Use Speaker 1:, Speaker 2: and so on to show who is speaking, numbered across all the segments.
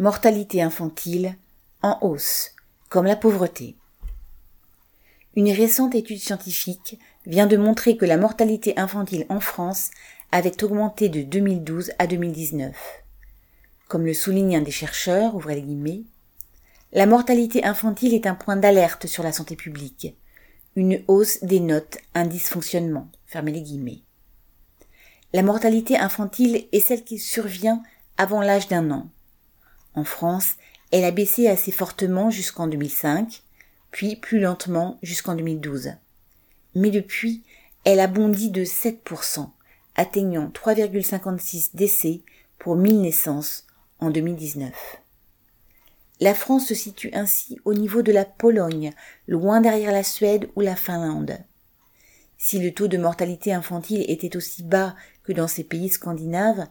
Speaker 1: Mortalité infantile en hausse, comme la pauvreté. Une récente étude scientifique vient de montrer que la mortalité infantile en France avait augmenté de 2012 à 2019. Comme le souligne un des chercheurs, la mortalité infantile est un point d'alerte sur la santé publique. Une hausse dénote un dysfonctionnement. La mortalité infantile est celle qui survient avant l'âge d'un an. France, elle a baissé assez fortement jusqu'en 2005, puis plus lentement jusqu'en 2012. Mais depuis, elle a bondi de 7%, atteignant 3,56 décès pour 1000 naissances en 2019. La France se situe ainsi au niveau de la Pologne, loin derrière la Suède ou la Finlande. Si le taux de mortalité infantile était aussi bas que dans ces pays scandinaves,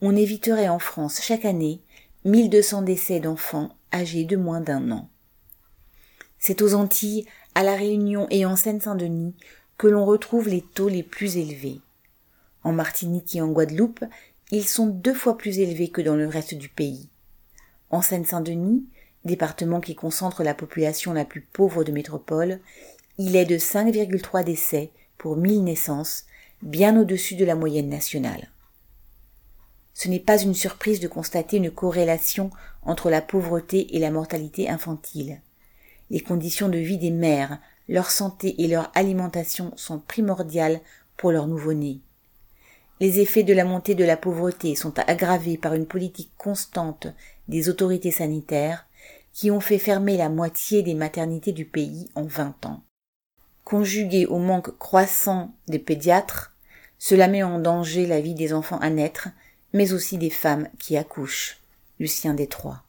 Speaker 1: on éviterait en France chaque année 1200 décès d'enfants âgés de moins d'un an. C'est aux Antilles, à La Réunion et en Seine-Saint-Denis que l'on retrouve les taux les plus élevés. En Martinique et en Guadeloupe, ils sont deux fois plus élevés que dans le reste du pays. En Seine-Saint-Denis, département qui concentre la population la plus pauvre de métropole, il est de 5,3 décès pour 1000 naissances, bien au-dessus de la moyenne nationale. Ce n'est pas une surprise de constater une corrélation entre la pauvreté et la mortalité infantile. Les conditions de vie des mères, leur santé et leur alimentation sont primordiales pour leurs nouveau-nés. Les effets de la montée de la pauvreté sont aggravés par une politique constante des autorités sanitaires qui ont fait fermer la moitié des maternités du pays en vingt ans. Conjugué au manque croissant des pédiatres, cela met en danger la vie des enfants à naître, mais aussi des femmes qui accouchent. Lucien Détroit.